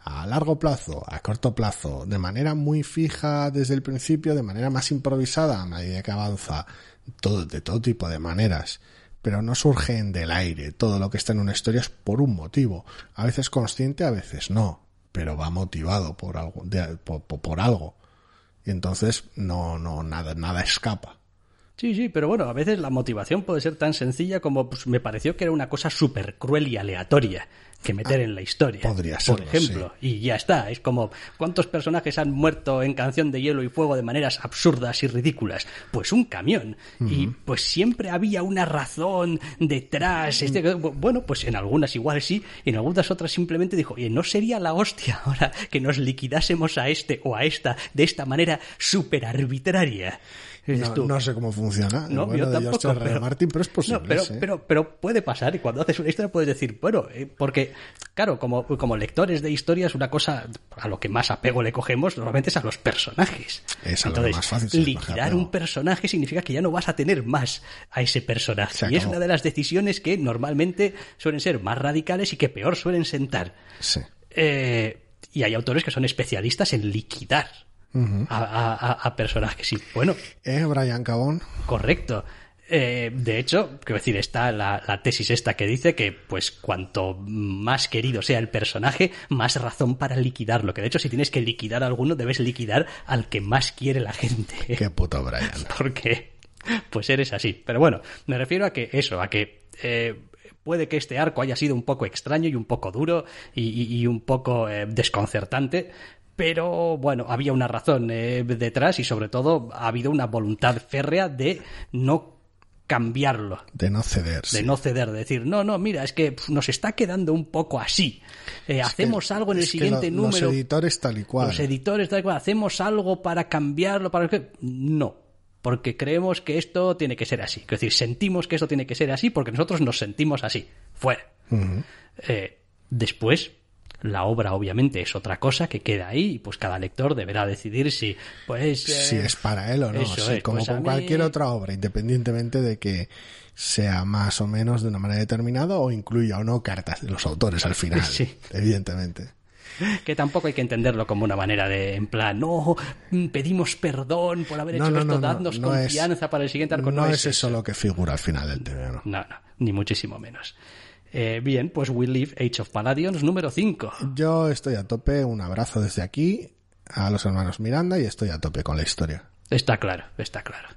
a largo plazo, a corto plazo, de manera muy fija desde el principio, de manera más improvisada a medida que avanza, de todo tipo de maneras. Pero no surgen del aire. Todo lo que está en una historia es por un motivo. A veces consciente, a veces no. Pero va motivado por algo, por algo. Y entonces no, no, nada, nada escapa. Sí, sí, pero bueno, a veces la motivación puede ser tan sencilla como pues, me pareció que era una cosa súper cruel y aleatoria que meter en la historia. podría Por serlo, ejemplo. Y ya está. Es como, ¿cuántos personajes han muerto en Canción de Hielo y Fuego de maneras absurdas y ridículas? Pues un camión. Y pues siempre había una razón detrás. Este- bueno, pues en algunas igual sí, y en algunas otras simplemente dijo, oye, ¿no sería la hostia ahora que nos liquidásemos a este o a esta de esta manera súper arbitraria? No, tú, no sé cómo funciona. no, bueno, yo tampoco. Pero, Martin, pero es posible. No, pero, sí. pero, pero puede pasar y cuando haces una historia puedes decir, bueno, eh, porque, claro, como, como lectores de historias, una cosa a lo que más apego le cogemos normalmente es a los personajes. Es a lo que Entonces, más fácil liquidar un personaje significa que ya no vas a tener más a ese personaje. Y es una de las decisiones que normalmente suelen ser más radicales y que peor suelen sentar. Sí. Eh, y hay autores que son especialistas en liquidar a, a- a- a personajes. Y bueno, ¿Eh, Brian Cabón? Correcto. Eh, de hecho, quiero decir, está la, la tesis esta que dice que, pues, cuanto más querido sea el personaje, más razón para liquidarlo. Que de hecho, si tienes que liquidar a alguno, debes liquidar al que más quiere la gente. Qué puto Brian. Porque, pues eres así. Pero bueno, me refiero a que eso, a que eh, puede que este arco haya sido un poco extraño y un poco duro y, y- y un poco eh, desconcertante. Pero bueno, había una razón eh, detrás y sobre todo ha habido una voluntad férrea de no cambiarlo, De no ceder. de sí. no ceder, de decir, no, no, mira, es que nos está quedando un poco así. Eh, hacemos algo en el siguiente lo- número. Los editores tal y cual. Los editores, tal cual, hacemos algo para cambiarlo, para que no, porque creemos que esto tiene que ser así. Es decir, sentimos que esto tiene que ser así porque nosotros nos sentimos así. Fuera. Eh, después, la obra obviamente es otra cosa que queda ahí y pues cada lector deberá decidir si, pues, eh, si es para él o no. eso sí, es, como pues con mí- cualquier otra obra, independientemente de que sea más o menos de una manera determinada o incluya o no cartas de los autores al final, Sí. evidentemente. que tampoco hay que entenderlo como una manera de, en plan, no, mm, pedimos perdón por haber hecho esto, dadnos confianza para el siguiente arco. No, es eso lo que figura al final del TV, ¿no? No, ni muchísimo menos. Eh, bien, pues We Live Age of Palladions número 5. Yo estoy a tope, un abrazo desde aquí a los hermanos Miranda y estoy a tope con la historia. Está claro, está claro.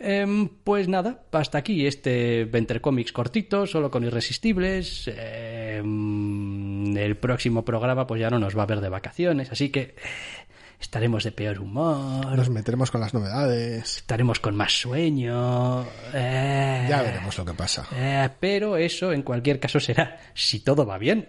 Em, pues nada, hasta aquí este Venter Comics cortito, solo con Irresistibles. Em, el próximo programa pues ya no nos va a ver de vacaciones, así que eh, estaremos de peor humor. Nos meteremos con las novedades. Estaremos con más sueño. Eh, ya veremos lo que pasa. Eh, pero eso en cualquier caso será, si todo va bien,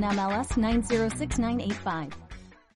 NMLS 906985.